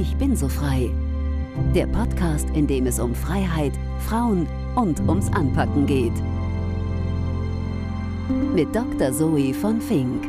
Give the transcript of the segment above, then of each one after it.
Ich bin so frei. Der Podcast, in dem es um Freiheit, Frauen und ums Anpacken geht. Mit Dr. Zoe von Fink.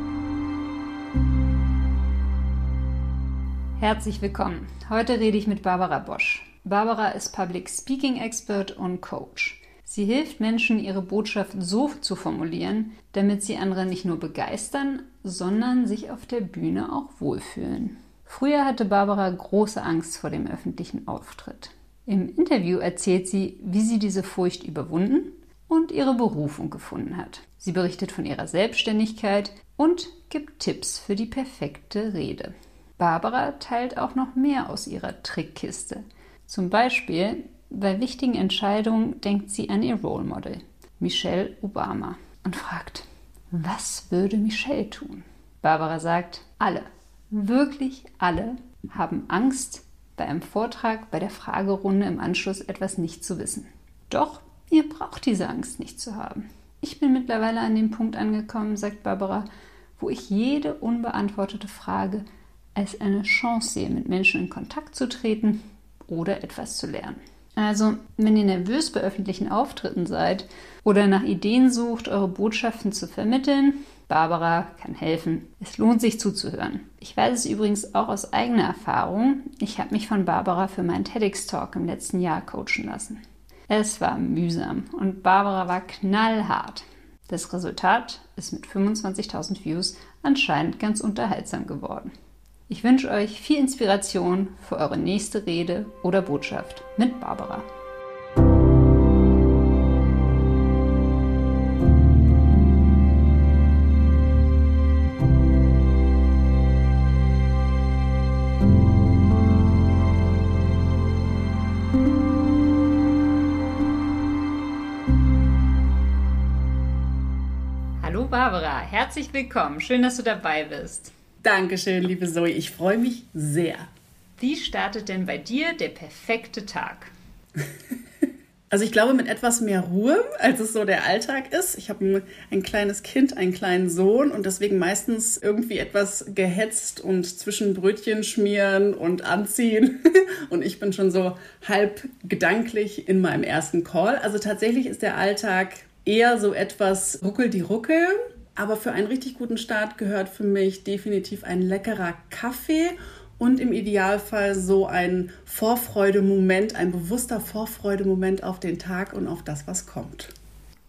Herzlich willkommen. Heute rede ich mit Barbara Bosch. Barbara ist Public Speaking Expert und Coach. Sie hilft Menschen, ihre Botschaft so zu formulieren, damit sie andere nicht nur begeistern, sondern sich auf der Bühne auch wohlfühlen. Früher hatte Barbara große Angst vor dem öffentlichen Auftritt. Im Interview erzählt sie, wie sie diese Furcht überwunden und ihre Berufung gefunden hat. Sie berichtet von ihrer Selbstständigkeit und gibt Tipps für die perfekte Rede. Barbara teilt auch noch mehr aus ihrer Trickkiste. Zum Beispiel bei wichtigen Entscheidungen denkt sie an ihr Role Model, Michelle Obama, und fragt, was würde Michelle tun? Barbara sagt, alle Wirklich alle haben Angst, bei einem Vortrag, bei der Fragerunde im Anschluss etwas nicht zu wissen. Doch ihr braucht diese Angst nicht zu haben. Ich bin mittlerweile an dem Punkt angekommen, sagt Barbara, wo ich jede unbeantwortete Frage als eine Chance sehe, mit Menschen in Kontakt zu treten oder etwas zu lernen. Also, wenn ihr nervös bei öffentlichen Auftritten seid oder nach Ideen sucht, eure Botschaften zu vermitteln, Barbara kann helfen. Es lohnt sich zuzuhören. Ich weiß es übrigens auch aus eigener Erfahrung. Ich habe mich von Barbara für meinen TEDx-Talk im letzten Jahr coachen lassen. Es war mühsam und Barbara war knallhart. Das Resultat ist mit 25.000 Views anscheinend ganz unterhaltsam geworden. Ich wünsche euch viel Inspiration für eure nächste Rede oder Botschaft mit Barbara. Barbara, herzlich willkommen. Schön, dass du dabei bist. Dankeschön, liebe Zoe. Ich freue mich sehr. Wie startet denn bei dir der perfekte Tag? Also ich glaube mit etwas mehr Ruhe, als es so der Alltag ist. Ich habe ein, ein, kleines Kind, einen kleinen Sohn und deswegen meistens irgendwie etwas gehetzt und zwischen Brötchen schmieren und anziehen. Und ich bin schon so halb gedanklich in meinem ersten Call. Also tatsächlich ist der Alltag eher so etwas ruckel die ruckel. Aber für einen richtig guten Start gehört für mich definitiv ein leckerer Kaffee und im Idealfall so ein Vorfreudemoment, ein bewusster Vorfreudemoment auf den Tag und auf das, was kommt.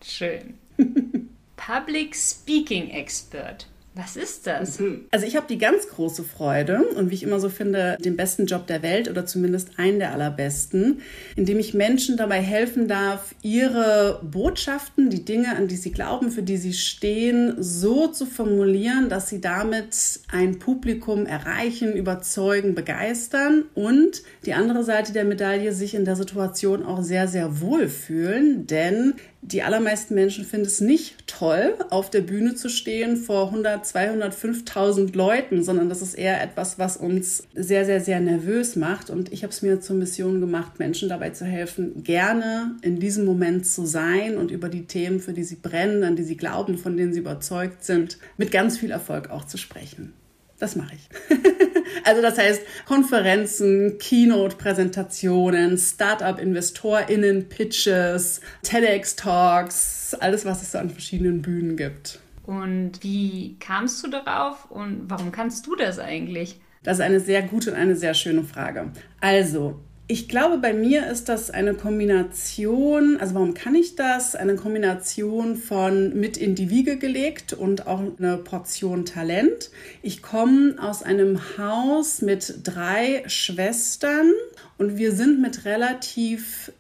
Schön. Public Speaking Expert. Was ist das? Mhm. Also ich habe die ganz große Freude und wie ich immer so finde, den besten Job der Welt oder zumindest einen der allerbesten, indem ich Menschen dabei helfen darf, ihre Botschaften, die Dinge, an die sie glauben, für die sie stehen, so zu formulieren, dass sie damit ein Publikum erreichen, überzeugen, begeistern und die andere Seite der Medaille sich in der Situation auch sehr, sehr wohl fühlen, denn die allermeisten Menschen finden es nicht toll, auf der Bühne zu stehen vor 100, 200, 5000 Leuten, sondern das ist eher etwas, was uns sehr, sehr, sehr nervös macht. Und ich habe es mir zur Mission gemacht, Menschen dabei zu helfen, gerne in diesem Moment zu sein und über die Themen, für die sie brennen, an die sie glauben, von denen sie überzeugt sind, mit ganz viel Erfolg auch zu sprechen. Das mache ich. also das heißt Konferenzen, Keynote-Präsentationen, Startup-InvestorInnen, Pitches, TEDx-Talks, alles, was es so an verschiedenen Bühnen gibt. Und wie kamst du darauf und warum kannst du das eigentlich? Das ist eine sehr gute und eine sehr schöne Frage. Also, ich glaube, bei mir ist das eine Kombination, also warum kann ich das? Eine Kombination von mit in die Wiege gelegt und auch eine Portion Talent. Ich komme aus einem Haus mit drei Schwestern und wir sind mit relativ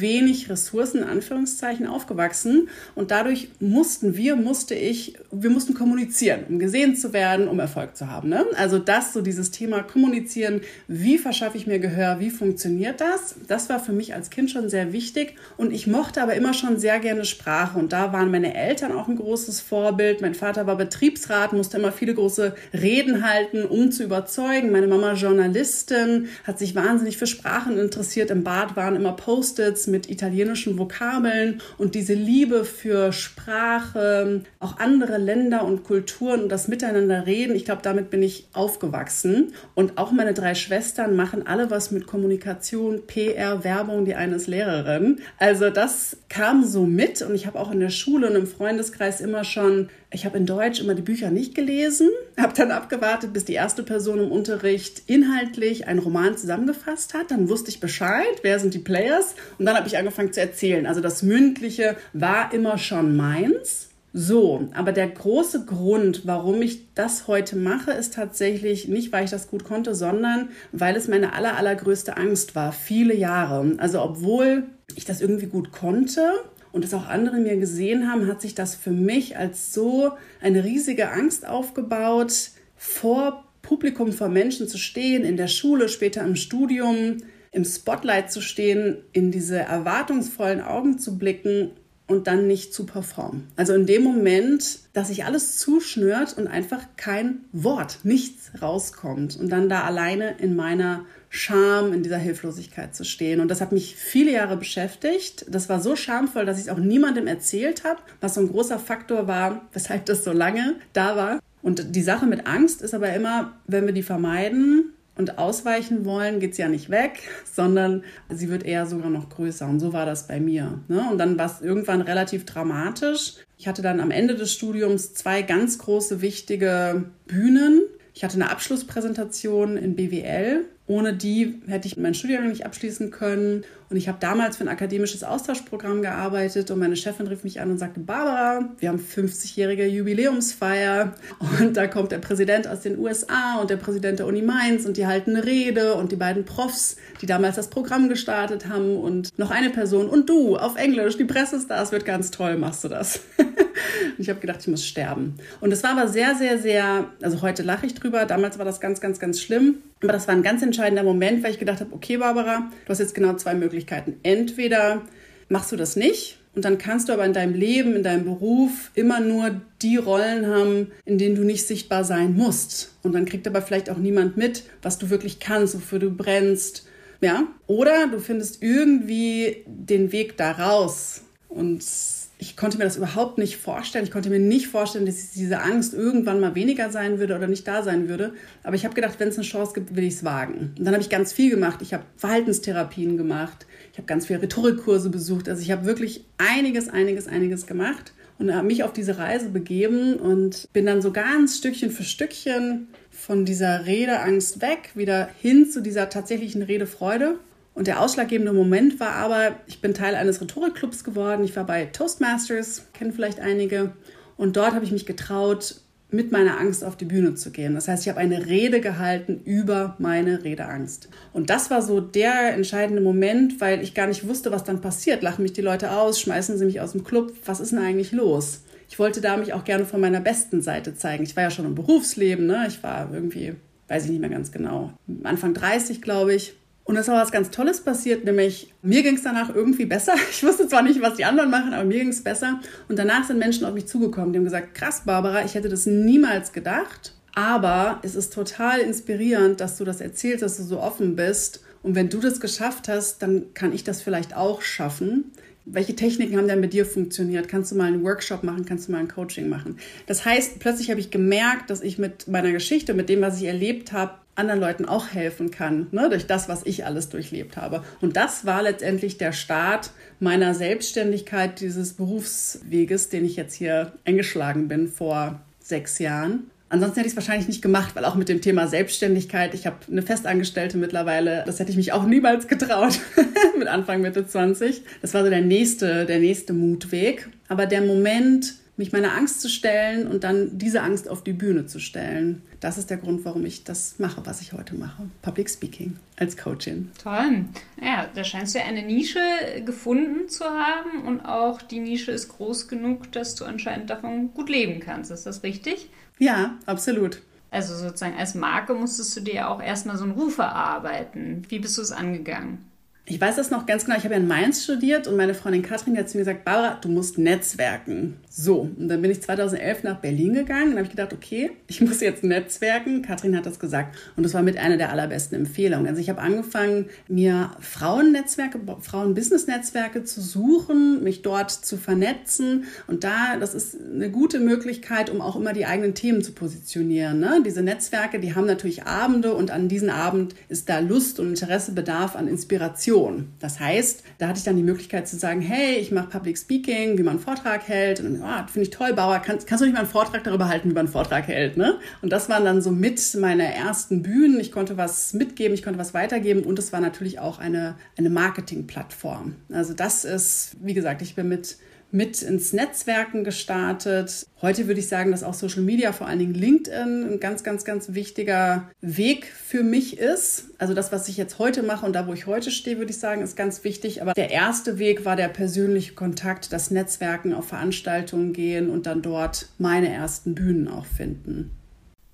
wenig Ressourcen in Anführungszeichen aufgewachsen und dadurch mussten wir, musste ich, wir mussten kommunizieren, um gesehen zu werden, um Erfolg zu haben. Ne? Also das, so dieses Thema kommunizieren, wie verschaffe ich mir Gehör, wie funktioniert das? Das war für mich als Kind schon sehr wichtig und ich mochte aber immer schon sehr gerne Sprache und da waren meine Eltern auch ein großes Vorbild. Mein Vater war Betriebsrat, musste immer viele große Reden halten, um zu überzeugen. Meine Mama Journalistin, hat sich wahnsinnig für Sprachen interessiert. Im Bad waren immer Post Post-its mit italienischen Vokabeln und diese Liebe für Sprache, auch andere Länder und Kulturen und das Miteinander reden. Ich glaube, damit bin ich aufgewachsen. Und auch meine drei Schwestern machen alle was mit Kommunikation, PR, Werbung. Die eine ist Lehrerin. Also das kam so mit und ich habe auch in der Schule und im Freundeskreis immer schon ich habe in Deutsch immer die Bücher nicht gelesen, habe dann abgewartet, bis die erste Person im Unterricht inhaltlich einen Roman zusammengefasst hat. Dann wusste ich Bescheid, wer sind die Players und dann habe ich angefangen zu erzählen. Also das Mündliche war immer schon meins. So, aber der große Grund, warum ich das heute mache, ist tatsächlich nicht, weil ich das gut konnte, sondern weil es meine aller, allergrößte Angst war, viele Jahre. Also obwohl ich das irgendwie gut konnte, und es auch andere mir gesehen haben, hat sich das für mich als so eine riesige Angst aufgebaut, vor Publikum, vor Menschen zu stehen, in der Schule, später im Studium, im Spotlight zu stehen, in diese erwartungsvollen Augen zu blicken und dann nicht zu performen. Also in dem Moment, dass sich alles zuschnürt und einfach kein Wort, nichts rauskommt und dann da alleine in meiner Scham, in dieser Hilflosigkeit zu stehen. Und das hat mich viele Jahre beschäftigt. Das war so schamvoll, dass ich es auch niemandem erzählt habe, was so ein großer Faktor war, weshalb das so lange da war. Und die Sache mit Angst ist aber immer, wenn wir die vermeiden, und ausweichen wollen, geht sie ja nicht weg, sondern sie wird eher sogar noch größer. Und so war das bei mir. Ne? Und dann war es irgendwann relativ dramatisch. Ich hatte dann am Ende des Studiums zwei ganz große, wichtige Bühnen. Ich hatte eine Abschlusspräsentation in BWL ohne die hätte ich meinen Studiengang nicht abschließen können. Und ich habe damals für ein akademisches Austauschprogramm gearbeitet und meine Chefin rief mich an und sagte, Barbara, wir haben 50-jährige Jubiläumsfeier und da kommt der Präsident aus den USA und der Präsident der Uni Mainz und die halten eine Rede und die beiden Profs, die damals das Programm gestartet haben und noch eine Person und du auf Englisch, die Pressestars, wird ganz toll, machst du das. Und ich habe gedacht, ich muss sterben. Und es war aber sehr, sehr, sehr, also heute lache ich drüber, damals war das ganz, ganz, ganz schlimm. Aber das war ein ganz entscheidender Moment, weil ich gedacht habe, okay, Barbara, du hast jetzt genau zwei Möglichkeiten. Entweder machst du das nicht und dann kannst du aber in deinem Leben, in deinem Beruf immer nur die Rollen haben, in denen du nicht sichtbar sein musst. Und dann kriegt aber vielleicht auch niemand mit, was du wirklich kannst, wofür du brennst. Ja? Oder du findest irgendwie den Weg da raus. Und ich konnte mir das überhaupt nicht vorstellen. Ich konnte mir nicht vorstellen, dass diese Angst irgendwann mal weniger sein würde oder nicht da sein würde. Aber ich habe gedacht, wenn es eine Chance gibt, will ich es wagen. Und dann habe ich ganz viel gemacht. Ich habe Verhaltenstherapien gemacht. Ich habe ganz viele Rhetorikkurse besucht. Also ich habe wirklich einiges, einiges, einiges gemacht und habe mich auf diese Reise begeben und bin dann so ganz Stückchen für Stückchen von dieser Redeangst weg, wieder hin zu dieser tatsächlichen Redefreude. Und der ausschlaggebende Moment war aber, ich bin Teil eines Rhetorikclubs geworden. Ich war bei Toastmasters, kennen vielleicht einige. Und dort habe ich mich getraut, mit meiner Angst auf die Bühne zu gehen. Das heißt, ich habe eine Rede gehalten über meine Redeangst. Und das war so der entscheidende Moment, weil ich gar nicht wusste, was dann passiert. Lachen mich die Leute aus, schmeißen sie mich aus dem Club. Was ist denn eigentlich los? Ich wollte da mich auch gerne von meiner besten Seite zeigen. Ich war ja schon im Berufsleben, ne? Ich war irgendwie, weiß ich nicht mehr ganz genau, Anfang 30, glaube ich. Und es ist auch was ganz Tolles passiert, nämlich mir ging es danach irgendwie besser. Ich wusste zwar nicht, was die anderen machen, aber mir ging es besser. Und danach sind Menschen auf mich zugekommen, die haben gesagt, krass, Barbara, ich hätte das niemals gedacht. Aber es ist total inspirierend, dass du das erzählst, dass du so offen bist. Und wenn du das geschafft hast, dann kann ich das vielleicht auch schaffen. Welche Techniken haben denn mit dir funktioniert? Kannst du mal einen Workshop machen? Kannst du mal ein Coaching machen? Das heißt, plötzlich habe ich gemerkt, dass ich mit meiner Geschichte, mit dem, was ich erlebt habe, anderen Leuten auch helfen kann, ne, durch das, was ich alles durchlebt habe. Und das war letztendlich der Start meiner Selbstständigkeit, dieses Berufsweges, den ich jetzt hier eingeschlagen bin vor sechs Jahren. Ansonsten hätte ich es wahrscheinlich nicht gemacht, weil auch mit dem Thema Selbstständigkeit, ich habe eine Festangestellte mittlerweile, das hätte ich mich auch niemals getraut mit Anfang Mitte 20. Das war so der nächste, der nächste Mutweg. Aber der Moment, mich meiner Angst zu stellen und dann diese Angst auf die Bühne zu stellen. Das ist der Grund, warum ich das mache, was ich heute mache. Public Speaking als Coachin. Toll. Ja, da scheinst du ja eine Nische gefunden zu haben und auch die Nische ist groß genug, dass du anscheinend davon gut leben kannst. Ist das richtig? Ja, absolut. Also sozusagen als Marke musstest du dir ja auch erstmal so einen Ruf erarbeiten. Wie bist du es angegangen? Ich weiß das noch ganz genau. Ich habe ja in Mainz studiert und meine Freundin Katrin hat zu mir gesagt, Barbara, du musst netzwerken. So, und dann bin ich 2011 nach Berlin gegangen und habe ich gedacht, okay, ich muss jetzt netzwerken. Katrin hat das gesagt und das war mit einer der allerbesten Empfehlungen. Also ich habe angefangen, mir Frauennetzwerke, Frauen-Business-Netzwerke zu suchen, mich dort zu vernetzen und da, das ist eine gute Möglichkeit, um auch immer die eigenen Themen zu positionieren. Ne? Diese Netzwerke, die haben natürlich Abende und an diesen Abend ist da Lust und Interesse, Bedarf an Inspiration. Präsentation. Das heißt, da hatte ich dann die Möglichkeit zu sagen, hey, ich mache Public Speaking, wie man einen Vortrag hält. Und oh, finde ich toll, Bauer, kannst, kannst du nicht mal einen Vortrag darüber halten, wie man einen Vortrag hält? Ne? Und das waren dann so mit meine ersten Bühnen. Ich konnte was mitgeben, ich konnte was weitergeben und es war natürlich auch eine, eine Marketingplattform. Also das ist, wie gesagt, ich bin mit mit ins Netzwerken gestartet. Heute würde ich sagen, dass auch Social Media, vor allen Dingen LinkedIn, ein ganz, ganz, ganz wichtiger Weg für mich ist. Also das, was ich jetzt heute mache und da, wo ich heute stehe, würde ich sagen, ist ganz wichtig. Aber der erste Weg war der persönliche Kontakt, das Netzwerken, auf Veranstaltungen gehen und dann dort meine ersten Bühnen auch finden.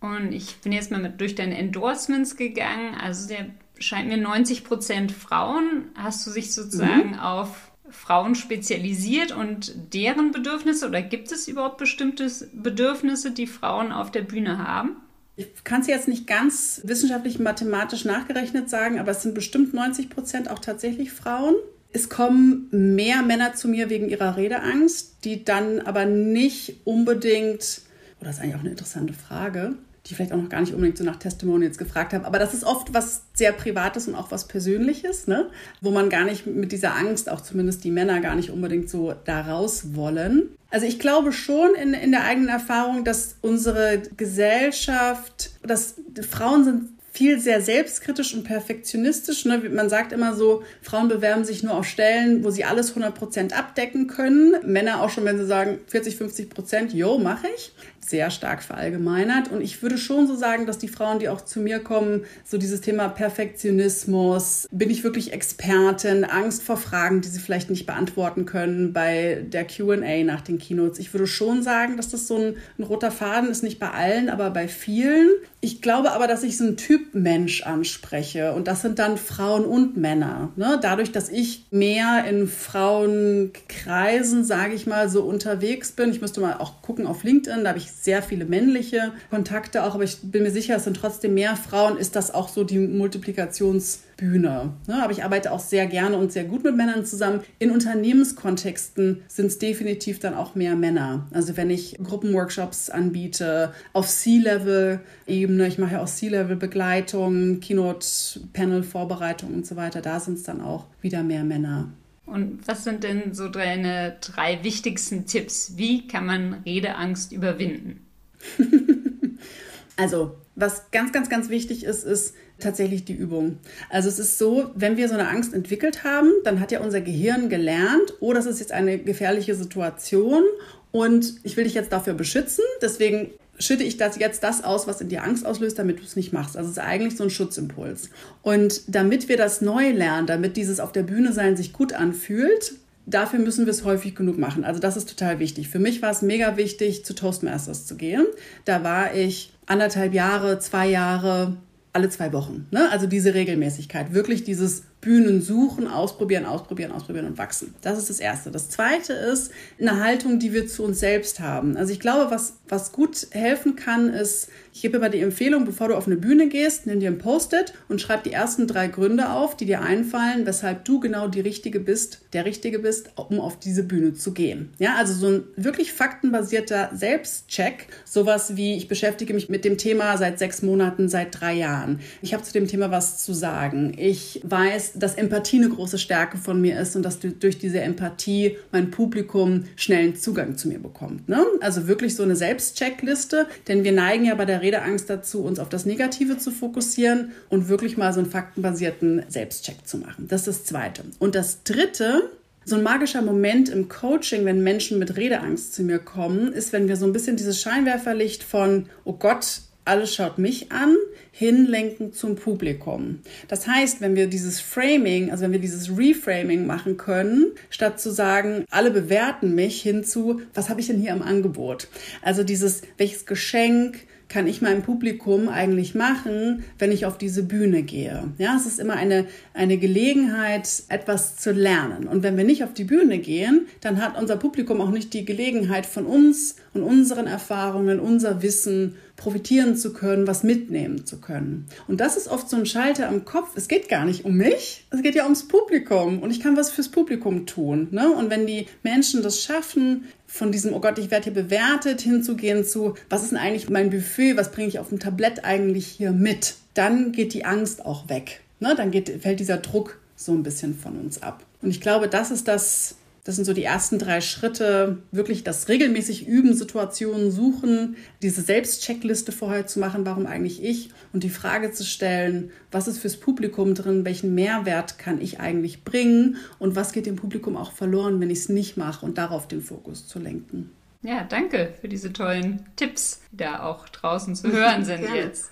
Und ich bin jetzt mal mit durch deine Endorsements gegangen. Also der scheint mir 90 Prozent Frauen. Hast du sich sozusagen mhm. auf Frauen spezialisiert und deren Bedürfnisse oder gibt es überhaupt bestimmte Bedürfnisse, die Frauen auf der Bühne haben? Ich kann es jetzt nicht ganz wissenschaftlich mathematisch nachgerechnet sagen, aber es sind bestimmt 90 Prozent auch tatsächlich Frauen. Es kommen mehr Männer zu mir wegen ihrer Redeangst, die dann aber nicht unbedingt, oder oh, das ist eigentlich auch eine interessante Frage, die vielleicht auch noch gar nicht unbedingt so nach Testimonials gefragt haben. Aber das ist oft was sehr Privates und auch was Persönliches, ne? wo man gar nicht mit dieser Angst, auch zumindest die Männer, gar nicht unbedingt so da raus wollen. Also ich glaube schon in, in der eigenen Erfahrung, dass unsere Gesellschaft, dass Frauen sind viel sehr selbstkritisch und perfektionistisch. Ne? Man sagt immer so, Frauen bewerben sich nur auf Stellen, wo sie alles 100% abdecken können. Männer auch schon, wenn sie sagen 40, 50 Prozent, jo, mache ich sehr stark verallgemeinert. Und ich würde schon so sagen, dass die Frauen, die auch zu mir kommen, so dieses Thema Perfektionismus, bin ich wirklich Expertin, Angst vor Fragen, die sie vielleicht nicht beantworten können bei der QA nach den Keynotes. Ich würde schon sagen, dass das so ein, ein roter Faden ist, nicht bei allen, aber bei vielen. Ich glaube aber, dass ich so einen Typ Mensch anspreche und das sind dann Frauen und Männer. Ne? Dadurch, dass ich mehr in Frauenkreisen, sage ich mal, so unterwegs bin. Ich müsste mal auch gucken auf LinkedIn, da habe ich sehr viele männliche Kontakte auch, aber ich bin mir sicher, es sind trotzdem mehr Frauen, ist das auch so die Multiplikationsbühne. Ne? Aber ich arbeite auch sehr gerne und sehr gut mit Männern zusammen. In Unternehmenskontexten sind es definitiv dann auch mehr Männer. Also wenn ich Gruppenworkshops anbiete, auf C-Level-Ebene, ich mache ja auch C-Level-Begleitung, Keynote-Panel-Vorbereitung und so weiter, da sind es dann auch wieder mehr Männer. Und was sind denn so deine drei wichtigsten Tipps? Wie kann man Redeangst überwinden? also, was ganz, ganz, ganz wichtig ist, ist tatsächlich die Übung. Also es ist so, wenn wir so eine Angst entwickelt haben, dann hat ja unser Gehirn gelernt, oh, das ist jetzt eine gefährliche Situation und ich will dich jetzt dafür beschützen. Deswegen schütte ich das jetzt das aus, was in dir Angst auslöst, damit du es nicht machst. Also es ist eigentlich so ein Schutzimpuls. Und damit wir das neu lernen, damit dieses auf der Bühne sein sich gut anfühlt, dafür müssen wir es häufig genug machen. Also das ist total wichtig. Für mich war es mega wichtig, zu Toastmasters zu gehen. Da war ich anderthalb Jahre, zwei Jahre, alle zwei Wochen. Ne? Also diese Regelmäßigkeit, wirklich dieses Bühnen suchen, ausprobieren, ausprobieren, ausprobieren und wachsen. Das ist das Erste. Das Zweite ist eine Haltung, die wir zu uns selbst haben. Also ich glaube, was, was gut helfen kann, ist, ich gebe immer die Empfehlung, bevor du auf eine Bühne gehst, nimm dir ein Post-it und schreib die ersten drei Gründe auf, die dir einfallen, weshalb du genau die Richtige bist, der Richtige bist, um auf diese Bühne zu gehen. Ja, also so ein wirklich faktenbasierter Selbstcheck. Sowas wie, ich beschäftige mich mit dem Thema seit sechs Monaten, seit drei Jahren. Ich habe zu dem Thema was zu sagen. Ich weiß, dass, Empathie eine große Stärke von mir ist und dass durch diese Empathie mein Publikum schnellen Zugang zu mir bekommt. Ne? Also wirklich so eine Selbstcheckliste, denn wir neigen ja bei der Redeangst dazu, uns auf das Negative zu fokussieren und wirklich mal so einen faktenbasierten Selbstcheck zu machen. Das ist das Zweite. Und das Dritte, so ein magischer Moment im Coaching, wenn Menschen mit Redeangst zu mir kommen, ist, wenn wir so ein bisschen dieses Scheinwerferlicht von, oh Gott, alles schaut mich an, hinlenken zum Publikum. Das heißt, wenn wir dieses Framing, also wenn wir dieses Reframing machen können, statt zu sagen, alle bewerten mich hinzu, was habe ich denn hier im Angebot? Also dieses, welches Geschenk, kann ich meinem Publikum eigentlich machen, wenn ich auf diese Bühne gehe? Ja, es ist immer eine, eine Gelegenheit, etwas zu lernen. Und wenn wir nicht auf die Bühne gehen, dann hat unser Publikum auch nicht die Gelegenheit von uns und unseren Erfahrungen, unser Wissen profitieren zu können, was mitnehmen zu können. Und das ist oft so ein Schalter im Kopf. Es geht gar nicht um mich, es geht ja ums Publikum und ich kann was fürs Publikum tun. Ne? Und wenn die Menschen das schaffen, von diesem, oh Gott, ich werde hier bewertet, hinzugehen zu, was ist denn eigentlich mein Buffet, was bringe ich auf dem Tablett eigentlich hier mit, dann geht die Angst auch weg. Ne? Dann geht, fällt dieser Druck so ein bisschen von uns ab. Und ich glaube, das ist das, das sind so die ersten drei Schritte, wirklich das regelmäßig üben, Situationen suchen, diese Selbstcheckliste vorher zu machen, warum eigentlich ich? Und die Frage zu stellen, was ist fürs Publikum drin, welchen Mehrwert kann ich eigentlich bringen? Und was geht dem Publikum auch verloren, wenn ich es nicht mache? Und darauf den Fokus zu lenken. Ja, danke für diese tollen Tipps, die da auch draußen zu hören sind jetzt.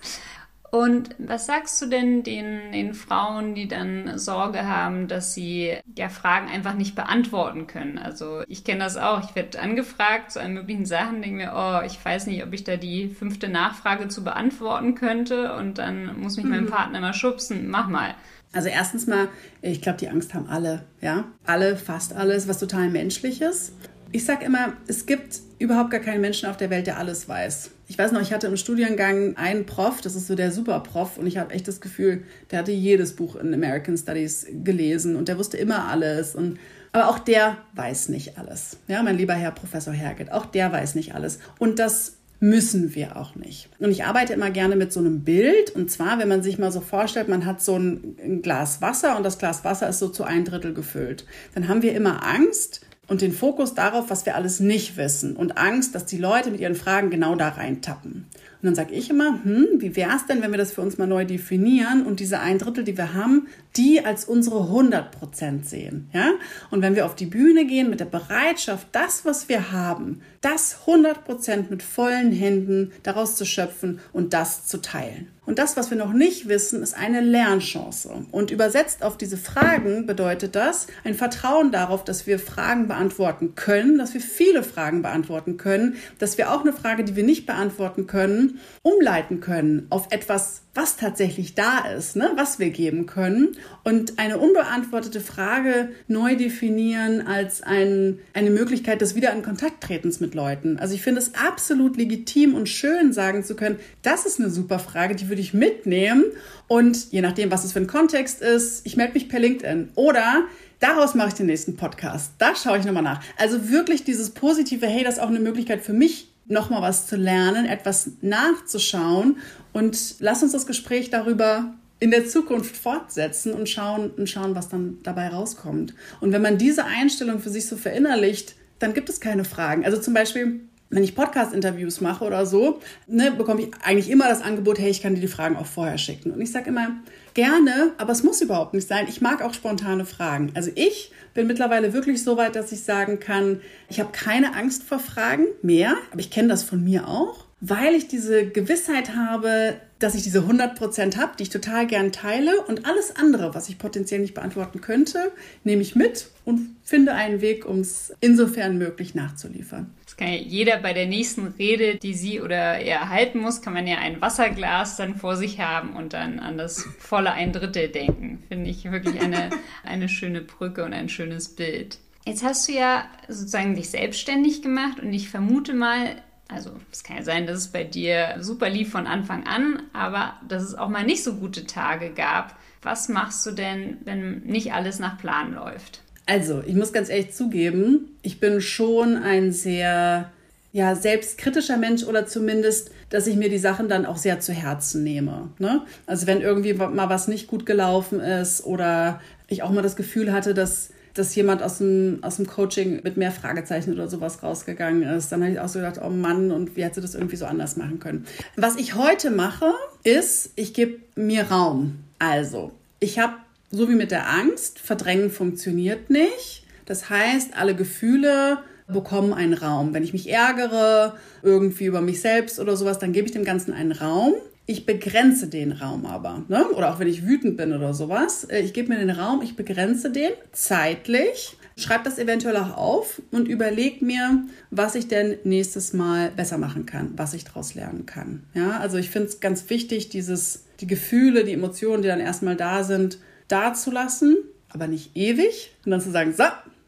Und was sagst du denn den, den Frauen, die dann Sorge haben, dass sie ja Fragen einfach nicht beantworten können? Also ich kenne das auch. Ich werde angefragt zu allen möglichen Sachen, denke mir, oh, ich weiß nicht, ob ich da die fünfte Nachfrage zu beantworten könnte. Und dann muss mich mhm. mein Partner mal schubsen. Mach mal. Also erstens mal, ich glaube, die Angst haben alle, ja, alle, fast alles, was total menschlich ist. Ich sage immer, es gibt überhaupt gar keinen Menschen auf der Welt, der alles weiß. Ich weiß noch, ich hatte im Studiengang einen Prof, das ist so der Superprof, und ich habe echt das Gefühl, der hatte jedes Buch in American Studies gelesen und der wusste immer alles. Und, aber auch der weiß nicht alles. Ja, mein lieber Herr Professor Herget, auch der weiß nicht alles. Und das müssen wir auch nicht. Und ich arbeite immer gerne mit so einem Bild. Und zwar, wenn man sich mal so vorstellt, man hat so ein Glas Wasser und das Glas Wasser ist so zu ein Drittel gefüllt. Dann haben wir immer Angst, und den Fokus darauf, was wir alles nicht wissen und Angst, dass die Leute mit ihren Fragen genau da reintappen. Und dann sage ich immer, hm, wie wäre es denn, wenn wir das für uns mal neu definieren und diese ein Drittel, die wir haben, die als unsere 100 Prozent sehen, ja? Und wenn wir auf die Bühne gehen mit der Bereitschaft, das, was wir haben, das 100 Prozent mit vollen Händen daraus zu schöpfen und das zu teilen. Und das, was wir noch nicht wissen, ist eine Lernchance. Und übersetzt auf diese Fragen bedeutet das ein Vertrauen darauf, dass wir Fragen beantworten können, dass wir viele Fragen beantworten können, dass wir auch eine Frage, die wir nicht beantworten können, umleiten können auf etwas, was tatsächlich da ist, ne? was wir geben können und eine unbeantwortete Frage neu definieren als ein, eine Möglichkeit des wieder in Kontakt tretens mit Leuten. Also ich finde es absolut legitim und schön sagen zu können, das ist eine super Frage, die würde ich mitnehmen und je nachdem, was es für ein Kontext ist, ich melde mich per LinkedIn oder Daraus mache ich den nächsten Podcast. Da schaue ich nochmal nach. Also wirklich dieses positive, hey, das ist auch eine Möglichkeit für mich, nochmal was zu lernen, etwas nachzuschauen und lass uns das Gespräch darüber in der Zukunft fortsetzen und schauen, und schauen, was dann dabei rauskommt. Und wenn man diese Einstellung für sich so verinnerlicht, dann gibt es keine Fragen. Also zum Beispiel, wenn ich Podcast-Interviews mache oder so, ne, bekomme ich eigentlich immer das Angebot, hey, ich kann dir die Fragen auch vorher schicken. Und ich sage immer, gerne, aber es muss überhaupt nicht sein. Ich mag auch spontane Fragen. Also ich bin mittlerweile wirklich so weit, dass ich sagen kann, ich habe keine Angst vor Fragen mehr, aber ich kenne das von mir auch weil ich diese Gewissheit habe, dass ich diese 100% habe, die ich total gern teile und alles andere, was ich potenziell nicht beantworten könnte, nehme ich mit und finde einen Weg, um es insofern möglich nachzuliefern. Kann ja jeder bei der nächsten Rede, die sie oder er halten muss, kann man ja ein Wasserglas dann vor sich haben und dann an das volle ein Drittel denken. Finde ich wirklich eine, eine schöne Brücke und ein schönes Bild. Jetzt hast du ja sozusagen dich selbstständig gemacht und ich vermute mal, also es kann ja sein, dass es bei dir super lief von Anfang an, aber dass es auch mal nicht so gute Tage gab. Was machst du denn, wenn nicht alles nach Plan läuft? Also, ich muss ganz ehrlich zugeben, ich bin schon ein sehr ja, selbstkritischer Mensch oder zumindest, dass ich mir die Sachen dann auch sehr zu Herzen nehme. Ne? Also wenn irgendwie mal was nicht gut gelaufen ist oder ich auch mal das Gefühl hatte, dass dass jemand aus dem, aus dem Coaching mit mehr Fragezeichen oder sowas rausgegangen ist. Dann habe ich auch so gedacht, oh Mann, und wie hätte das irgendwie so anders machen können? Was ich heute mache, ist, ich gebe mir Raum. Also, ich habe, so wie mit der Angst, Verdrängen funktioniert nicht. Das heißt, alle Gefühle bekommen einen Raum. Wenn ich mich ärgere, irgendwie über mich selbst oder sowas, dann gebe ich dem Ganzen einen Raum. Ich begrenze den Raum aber. Ne? Oder auch wenn ich wütend bin oder sowas. Äh, ich gebe mir den Raum, ich begrenze den zeitlich. schreib das eventuell auch auf und überleg mir, was ich denn nächstes Mal besser machen kann, was ich daraus lernen kann. Ja, also ich finde es ganz wichtig, dieses, die Gefühle, die Emotionen, die dann erstmal da sind, da zu lassen, aber nicht ewig. Und dann zu sagen, so,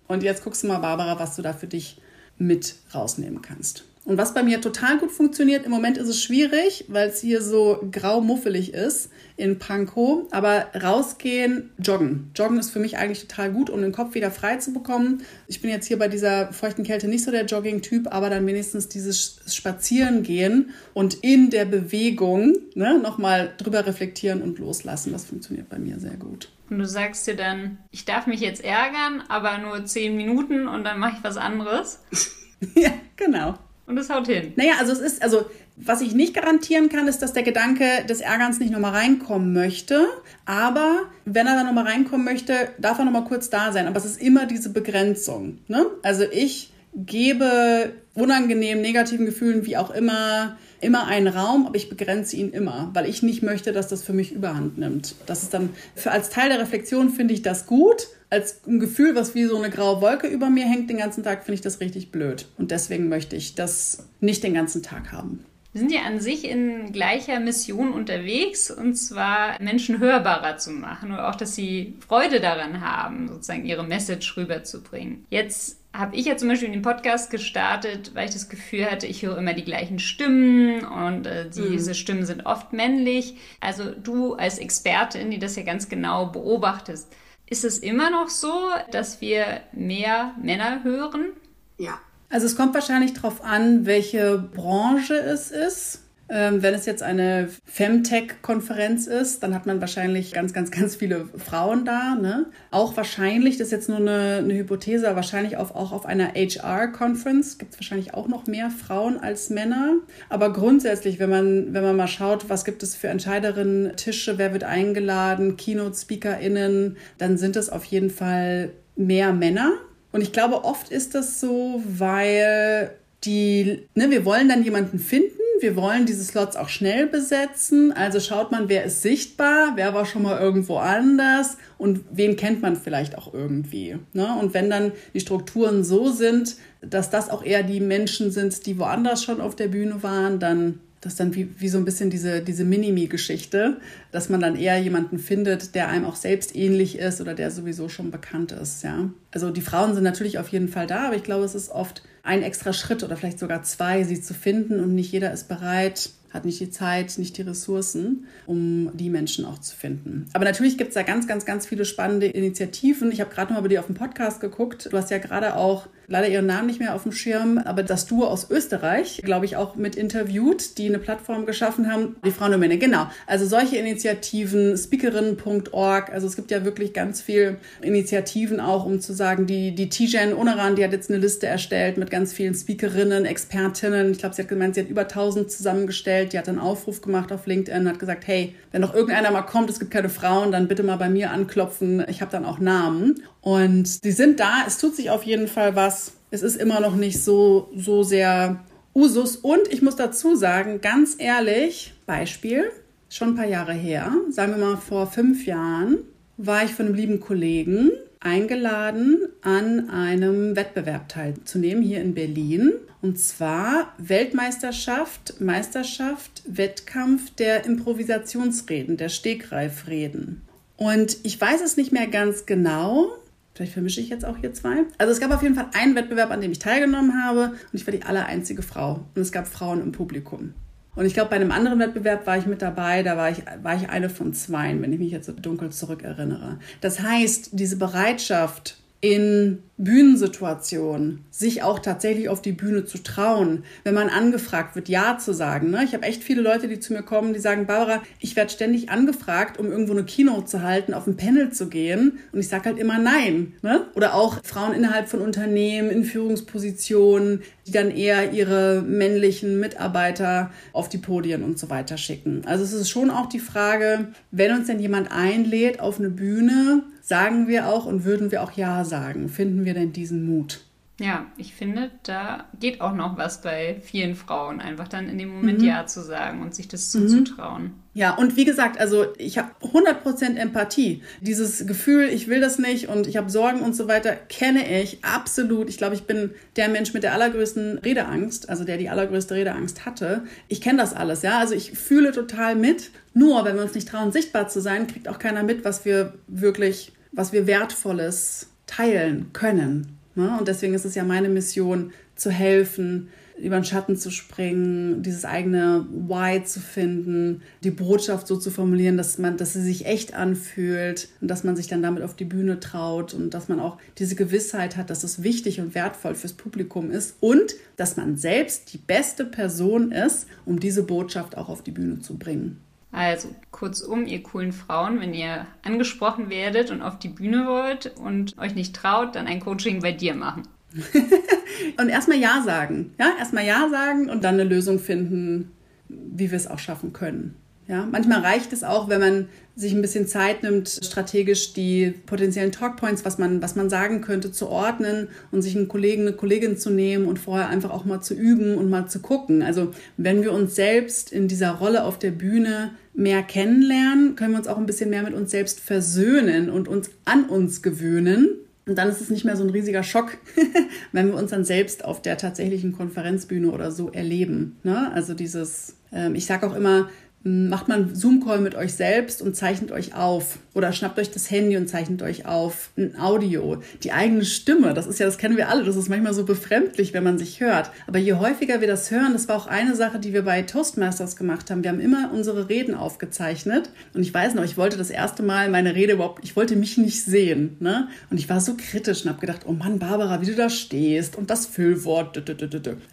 und jetzt guckst du mal, Barbara, was du da für dich mit rausnehmen kannst. Und was bei mir total gut funktioniert, im Moment ist es schwierig, weil es hier so grau-muffelig ist in Pankow. Aber rausgehen, joggen. Joggen ist für mich eigentlich total gut, um den Kopf wieder frei zu bekommen. Ich bin jetzt hier bei dieser feuchten Kälte nicht so der Jogging-Typ, aber dann wenigstens dieses Spazierengehen und in der Bewegung ne, nochmal drüber reflektieren und loslassen. Das funktioniert bei mir sehr gut. Und du sagst dir dann, ich darf mich jetzt ärgern, aber nur zehn Minuten und dann mache ich was anderes. ja, genau. Und es haut hin. Naja, also es ist, also was ich nicht garantieren kann, ist, dass der Gedanke des Ärgerns nicht nochmal reinkommen möchte. Aber wenn er dann nochmal reinkommen möchte, darf er nochmal kurz da sein. Aber es ist immer diese Begrenzung. Ne? Also ich gebe unangenehmen, negativen Gefühlen, wie auch immer, immer einen Raum, aber ich begrenze ihn immer, weil ich nicht möchte, dass das für mich überhand nimmt. Das ist dann, für, als Teil der Reflexion finde ich das gut. Als ein Gefühl, was wie so eine graue Wolke über mir hängt den ganzen Tag, finde ich das richtig blöd. Und deswegen möchte ich das nicht den ganzen Tag haben. Wir sind ja an sich in gleicher Mission unterwegs, und zwar Menschen hörbarer zu machen oder auch, dass sie Freude daran haben, sozusagen ihre Message rüberzubringen. Jetzt habe ich ja zum Beispiel den Podcast gestartet, weil ich das Gefühl hatte, ich höre immer die gleichen Stimmen und äh, diese mhm. Stimmen sind oft männlich. Also du als Expertin, die das ja ganz genau beobachtest, ist es immer noch so, dass wir mehr Männer hören? Ja. Also es kommt wahrscheinlich darauf an, welche Branche es ist. Ähm, wenn es jetzt eine Femtech-Konferenz ist, dann hat man wahrscheinlich ganz, ganz, ganz viele Frauen da. Ne? Auch wahrscheinlich, das ist jetzt nur eine, eine Hypothese, wahrscheinlich auf, auch auf einer HR-Conference gibt es wahrscheinlich auch noch mehr Frauen als Männer. Aber grundsätzlich, wenn man, wenn man mal schaut, was gibt es für Entscheiderinnen, Tische, wer wird eingeladen, Keynote-SpeakerInnen, dann sind es auf jeden Fall mehr Männer. Und ich glaube, oft ist das so, weil die, ne, wir wollen dann jemanden finden, wir wollen diese Slots auch schnell besetzen. Also schaut man, wer ist sichtbar, wer war schon mal irgendwo anders und wen kennt man vielleicht auch irgendwie. Ne? Und wenn dann die Strukturen so sind, dass das auch eher die Menschen sind, die woanders schon auf der Bühne waren, dann das ist dann wie, wie so ein bisschen diese, diese Minimi-Geschichte, dass man dann eher jemanden findet, der einem auch selbst ähnlich ist oder der sowieso schon bekannt ist, ja. Also die Frauen sind natürlich auf jeden Fall da, aber ich glaube, es ist oft ein extra Schritt oder vielleicht sogar zwei, sie zu finden und nicht jeder ist bereit, hat nicht die Zeit, nicht die Ressourcen, um die Menschen auch zu finden. Aber natürlich gibt es da ganz, ganz, ganz viele spannende Initiativen. Ich habe gerade noch mal bei dir auf dem Podcast geguckt. Du hast ja gerade auch leider ihren Namen nicht mehr auf dem Schirm, aber das Duo aus Österreich, glaube ich, auch mit interviewt, die eine Plattform geschaffen haben, die Frauendomäne. Genau. Also solche Initiativen, speakerinnen.org, also es gibt ja wirklich ganz viel Initiativen auch, um zu sagen, die, die Tijen Onaran, die hat jetzt eine Liste erstellt mit ganz vielen Speakerinnen, Expertinnen. Ich glaube, sie hat gemeint, sie hat über 1000 zusammengestellt. Die hat einen Aufruf gemacht auf LinkedIn, hat gesagt, hey, wenn noch irgendeiner mal kommt, es gibt keine Frauen, dann bitte mal bei mir anklopfen. Ich habe dann auch Namen. Und die sind da. Es tut sich auf jeden Fall was. Es ist immer noch nicht so, so sehr Usus. Und ich muss dazu sagen, ganz ehrlich, Beispiel, schon ein paar Jahre her, sagen wir mal vor fünf Jahren, war ich von einem lieben Kollegen eingeladen, an einem Wettbewerb teilzunehmen hier in Berlin. Und zwar Weltmeisterschaft, Meisterschaft, Wettkampf der Improvisationsreden, der Stegreifreden. Und ich weiß es nicht mehr ganz genau, Vielleicht vermische ich jetzt auch hier zwei. Also es gab auf jeden Fall einen Wettbewerb, an dem ich teilgenommen habe und ich war die allereinzige Frau. Und es gab Frauen im Publikum. Und ich glaube, bei einem anderen Wettbewerb war ich mit dabei, da war ich, war ich eine von zweien, wenn ich mich jetzt so dunkel zurückerinnere. Das heißt, diese Bereitschaft, in Bühnensituationen sich auch tatsächlich auf die Bühne zu trauen, wenn man angefragt wird, Ja zu sagen. Ne? Ich habe echt viele Leute, die zu mir kommen, die sagen, Barbara, ich werde ständig angefragt, um irgendwo eine Keynote zu halten, auf ein Panel zu gehen. Und ich sage halt immer Nein. Ne? Oder auch Frauen innerhalb von Unternehmen in Führungspositionen, die dann eher ihre männlichen Mitarbeiter auf die Podien und so weiter schicken. Also es ist schon auch die Frage, wenn uns denn jemand einlädt auf eine Bühne, sagen wir auch und würden wir auch Ja sagen? Finden wir denn diesen Mut? Ja, ich finde, da geht auch noch was bei vielen Frauen, einfach dann in dem Moment mhm. Ja zu sagen und sich das mhm. zuzutrauen. Ja, und wie gesagt, also ich habe 100% Empathie. Dieses Gefühl, ich will das nicht und ich habe Sorgen und so weiter, kenne ich absolut. Ich glaube, ich bin der Mensch mit der allergrößten Redeangst, also der die allergrößte Redeangst hatte. Ich kenne das alles, ja. Also ich fühle total mit. Nur, wenn wir uns nicht trauen, sichtbar zu sein, kriegt auch keiner mit, was wir wirklich, was wir Wertvolles teilen können. Ne? Und deswegen ist es ja meine Mission, zu helfen, über den Schatten zu springen, dieses eigene Why zu finden, die Botschaft so zu formulieren, dass man, dass sie sich echt anfühlt und dass man sich dann damit auf die Bühne traut und dass man auch diese Gewissheit hat, dass es wichtig und wertvoll fürs Publikum ist und dass man selbst die beste Person ist, um diese Botschaft auch auf die Bühne zu bringen. Also kurzum, ihr coolen Frauen, wenn ihr angesprochen werdet und auf die Bühne wollt und euch nicht traut, dann ein Coaching bei dir machen. und erstmal Ja sagen. Ja, erstmal Ja sagen und dann eine Lösung finden, wie wir es auch schaffen können. Ja, manchmal reicht es auch, wenn man sich ein bisschen Zeit nimmt, strategisch die potenziellen Talkpoints, was man, was man sagen könnte, zu ordnen und sich einen Kollegen, eine Kollegin zu nehmen und vorher einfach auch mal zu üben und mal zu gucken. Also wenn wir uns selbst in dieser Rolle auf der Bühne mehr kennenlernen, können wir uns auch ein bisschen mehr mit uns selbst versöhnen und uns an uns gewöhnen. Und dann ist es nicht mehr so ein riesiger Schock, wenn wir uns dann selbst auf der tatsächlichen Konferenzbühne oder so erleben. Ne? Also dieses, ähm, ich sage auch immer, macht man Zoom-Call mit euch selbst und zeichnet euch auf. Oder schnappt euch das Handy und zeichnet euch auf. Ein Audio. Die eigene Stimme. Das ist ja, das kennen wir alle. Das ist manchmal so befremdlich, wenn man sich hört. Aber je häufiger wir das hören, das war auch eine Sache, die wir bei Toastmasters gemacht haben. Wir haben immer unsere Reden aufgezeichnet. Und ich weiß noch, ich wollte das erste Mal meine Rede überhaupt, ich wollte mich nicht sehen. Ne? Und ich war so kritisch und habe gedacht, oh Mann, Barbara, wie du da stehst und das Füllwort.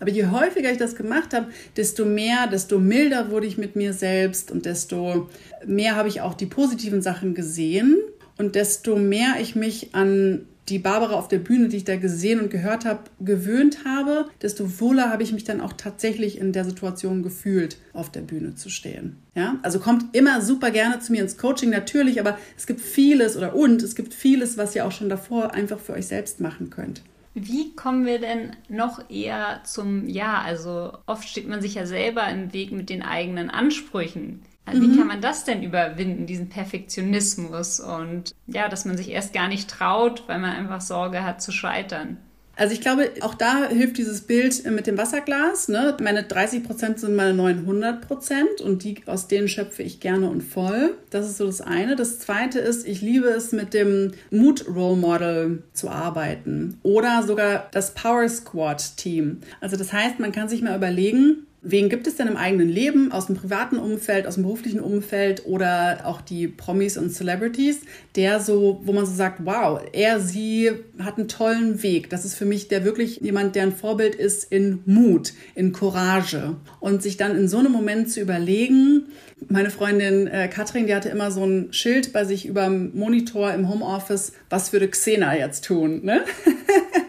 Aber je häufiger ich das gemacht habe, desto mehr, desto milder wurde ich mit mir selbst selbst und desto mehr habe ich auch die positiven Sachen gesehen und desto mehr ich mich an die Barbara auf der Bühne, die ich da gesehen und gehört habe, gewöhnt habe, desto wohler habe ich mich dann auch tatsächlich in der Situation gefühlt, auf der Bühne zu stehen. Ja, also kommt immer super gerne zu mir ins Coaching natürlich, aber es gibt vieles oder und es gibt vieles, was ihr auch schon davor einfach für euch selbst machen könnt. Wie kommen wir denn noch eher zum Ja? Also oft steht man sich ja selber im Weg mit den eigenen Ansprüchen. Also mhm. Wie kann man das denn überwinden, diesen Perfektionismus und ja, dass man sich erst gar nicht traut, weil man einfach Sorge hat zu scheitern? Also ich glaube, auch da hilft dieses Bild mit dem Wasserglas. Ne? Meine 30 Prozent sind meine 900 Prozent und die, aus denen schöpfe ich gerne und voll. Das ist so das eine. Das zweite ist, ich liebe es, mit dem Mood Role Model zu arbeiten oder sogar das Power Squad Team. Also das heißt, man kann sich mal überlegen, Wen gibt es denn im eigenen Leben, aus dem privaten Umfeld, aus dem beruflichen Umfeld oder auch die Promis und Celebrities, der so, wo man so sagt, wow, er, sie hat einen tollen Weg. Das ist für mich der wirklich jemand, der ein Vorbild ist in Mut, in Courage. Und sich dann in so einem Moment zu überlegen, meine Freundin äh, Katrin, die hatte immer so ein Schild bei sich über dem Monitor im Homeoffice, was würde Xena jetzt tun, ne?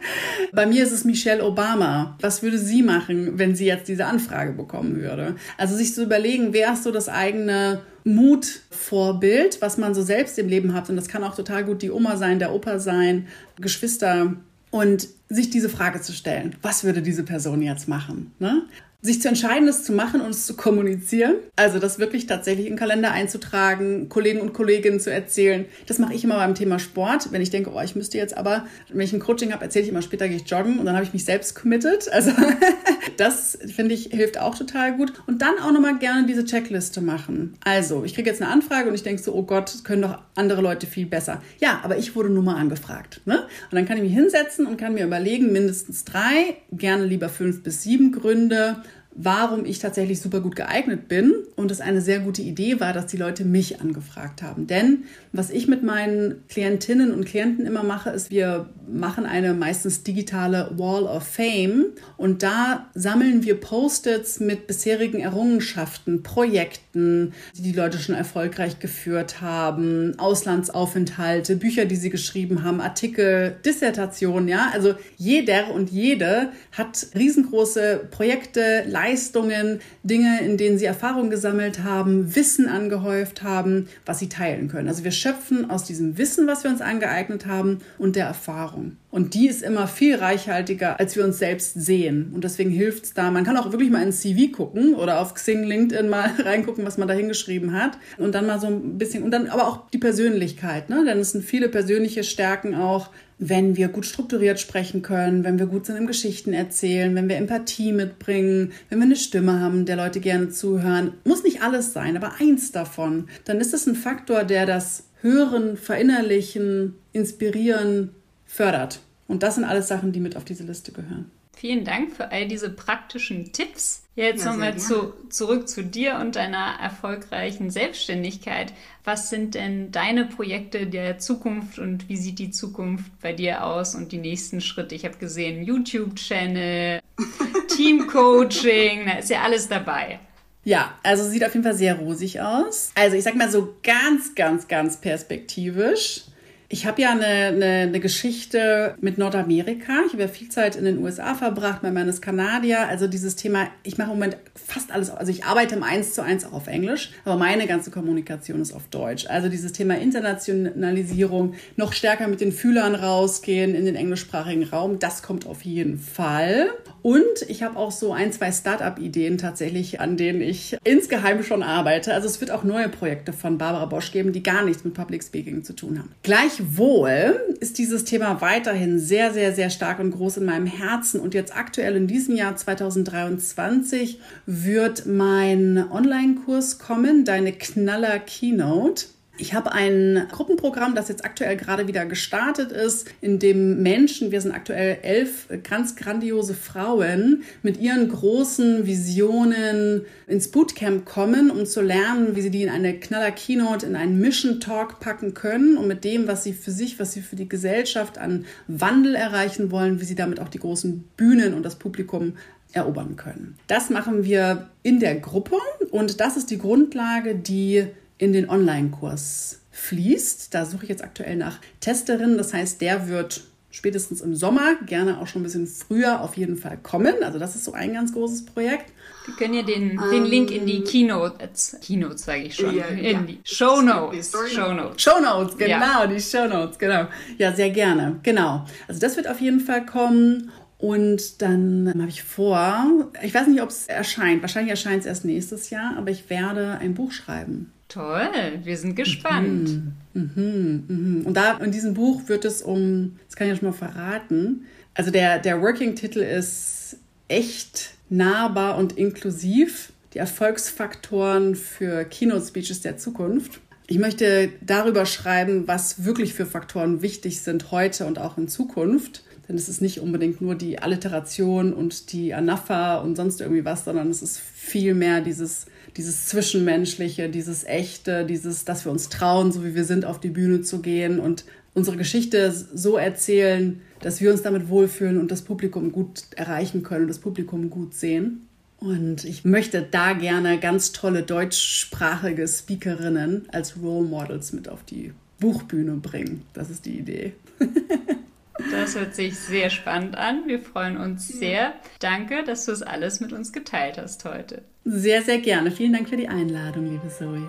Bei mir ist es Michelle Obama. Was würde sie machen, wenn sie jetzt diese Anfrage bekommen würde? Also sich zu überlegen, wer ist so das eigene Mutvorbild, was man so selbst im Leben hat. Und das kann auch total gut die Oma sein, der Opa sein, Geschwister. Und sich diese Frage zu stellen, was würde diese Person jetzt machen? Ne? Sich zu entscheiden, das zu machen und es zu kommunizieren. Also das wirklich tatsächlich in den Kalender einzutragen, Kollegen und Kolleginnen zu erzählen. Das mache ich immer beim Thema Sport. Wenn ich denke, oh, ich müsste jetzt aber, wenn ich ein Coaching habe, erzähle ich immer, später gehe ich joggen und dann habe ich mich selbst committed. Also das finde ich hilft auch total gut. Und dann auch nochmal gerne diese Checkliste machen. Also ich kriege jetzt eine Anfrage und ich denke so, oh Gott, können doch andere Leute viel besser. Ja, aber ich wurde nur mal angefragt. Ne? Und dann kann ich mich hinsetzen und kann mir überlegen, mindestens drei, gerne lieber fünf bis sieben Gründe, warum ich tatsächlich super gut geeignet bin und es eine sehr gute Idee war, dass die Leute mich angefragt haben. Denn was ich mit meinen Klientinnen und Klienten immer mache, ist, wir machen eine meistens digitale Wall of Fame und da sammeln wir Post-its mit bisherigen Errungenschaften, Projekten, die die Leute schon erfolgreich geführt haben, Auslandsaufenthalte, Bücher, die sie geschrieben haben, Artikel, Dissertationen, ja. Also jeder und jede hat riesengroße Projekte, Leistungen, Leistungen, Dinge, in denen sie Erfahrung gesammelt haben, Wissen angehäuft haben, was sie teilen können. Also wir schöpfen aus diesem Wissen, was wir uns angeeignet haben und der Erfahrung. Und die ist immer viel reichhaltiger, als wir uns selbst sehen. Und deswegen hilft es da. Man kann auch wirklich mal ins CV gucken oder auf Xing, LinkedIn mal reingucken, was man da hingeschrieben hat. Und dann mal so ein bisschen, und dann aber auch die Persönlichkeit, ne? Denn es sind viele persönliche Stärken auch, wenn wir gut strukturiert sprechen können, wenn wir gut sind im Geschichten erzählen, wenn wir Empathie mitbringen, wenn wir eine Stimme haben, der Leute gerne zuhören. Muss nicht alles sein, aber eins davon. Dann ist es ein Faktor, der das Hören, Verinnerlichen, Inspirieren fördert. Und das sind alles Sachen, die mit auf diese Liste gehören. Vielen Dank für all diese praktischen Tipps. Jetzt ja, nochmal zu, zurück zu dir und deiner erfolgreichen Selbstständigkeit. Was sind denn deine Projekte der Zukunft und wie sieht die Zukunft bei dir aus und die nächsten Schritte? Ich habe gesehen, YouTube-Channel, Teamcoaching, da ist ja alles dabei. Ja, also sieht auf jeden Fall sehr rosig aus. Also ich sag mal so ganz, ganz, ganz perspektivisch ich habe ja eine, eine, eine, Geschichte mit Nordamerika. Ich habe ja viel Zeit in den USA verbracht. Mein Mann ist Kanadier. Also dieses Thema, ich mache im Moment fast alles, also ich arbeite im Eins zu eins auch auf Englisch, aber meine ganze Kommunikation ist auf Deutsch. Also dieses Thema Internationalisierung, noch stärker mit den Fühlern rausgehen in den englischsprachigen Raum, das kommt auf jeden Fall. Und ich habe auch so ein, zwei Startup-Ideen tatsächlich, an denen ich insgeheim schon arbeite. Also es wird auch neue Projekte von Barbara Bosch geben, die gar nichts mit Public Speaking zu tun haben. Gleichwohl ist dieses Thema weiterhin sehr, sehr, sehr stark und groß in meinem Herzen. Und jetzt aktuell in diesem Jahr 2023 wird mein Online-Kurs kommen, deine Knaller Keynote. Ich habe ein Gruppenprogramm, das jetzt aktuell gerade wieder gestartet ist, in dem Menschen, wir sind aktuell elf ganz grandiose Frauen, mit ihren großen Visionen ins Bootcamp kommen, um zu lernen, wie sie die in eine Knaller Keynote, in einen Mission Talk packen können und mit dem, was sie für sich, was sie für die Gesellschaft an Wandel erreichen wollen, wie sie damit auch die großen Bühnen und das Publikum erobern können. Das machen wir in der Gruppe und das ist die Grundlage, die in den Online-Kurs fließt. Da suche ich jetzt aktuell nach Testerinnen. Das heißt, der wird spätestens im Sommer, gerne auch schon ein bisschen früher auf jeden Fall kommen. Also das ist so ein ganz großes Projekt. Wir können ja den, um, den Link in die Keynotes, Keynotes sage ich schon, ja, in ja. die Show Notes. Show Notes. Show Notes, genau, ja. die Show Notes, genau. Ja, sehr gerne, genau. Also das wird auf jeden Fall kommen. Und dann habe ich vor, ich weiß nicht, ob es erscheint, wahrscheinlich erscheint es erst nächstes Jahr, aber ich werde ein Buch schreiben. Toll, wir sind gespannt. Mhm, mhm, mhm. Und da in diesem Buch wird es um, das kann ich ja schon mal verraten, also der, der Working-Titel ist echt nahbar und inklusiv. Die Erfolgsfaktoren für Keynote-Speeches der Zukunft. Ich möchte darüber schreiben, was wirklich für Faktoren wichtig sind heute und auch in Zukunft. Denn es ist nicht unbedingt nur die Alliteration und die Anapha und sonst irgendwie was, sondern es ist viel mehr dieses dieses Zwischenmenschliche, dieses Echte, dieses, dass wir uns trauen, so wie wir sind, auf die Bühne zu gehen und unsere Geschichte so erzählen, dass wir uns damit wohlfühlen und das Publikum gut erreichen können und das Publikum gut sehen. Und ich möchte da gerne ganz tolle deutschsprachige Speakerinnen als Role Models mit auf die Buchbühne bringen. Das ist die Idee. Das hört sich sehr spannend an. Wir freuen uns sehr. Danke, dass du es alles mit uns geteilt hast heute. Sehr, sehr gerne. Vielen Dank für die Einladung, liebe Zoe.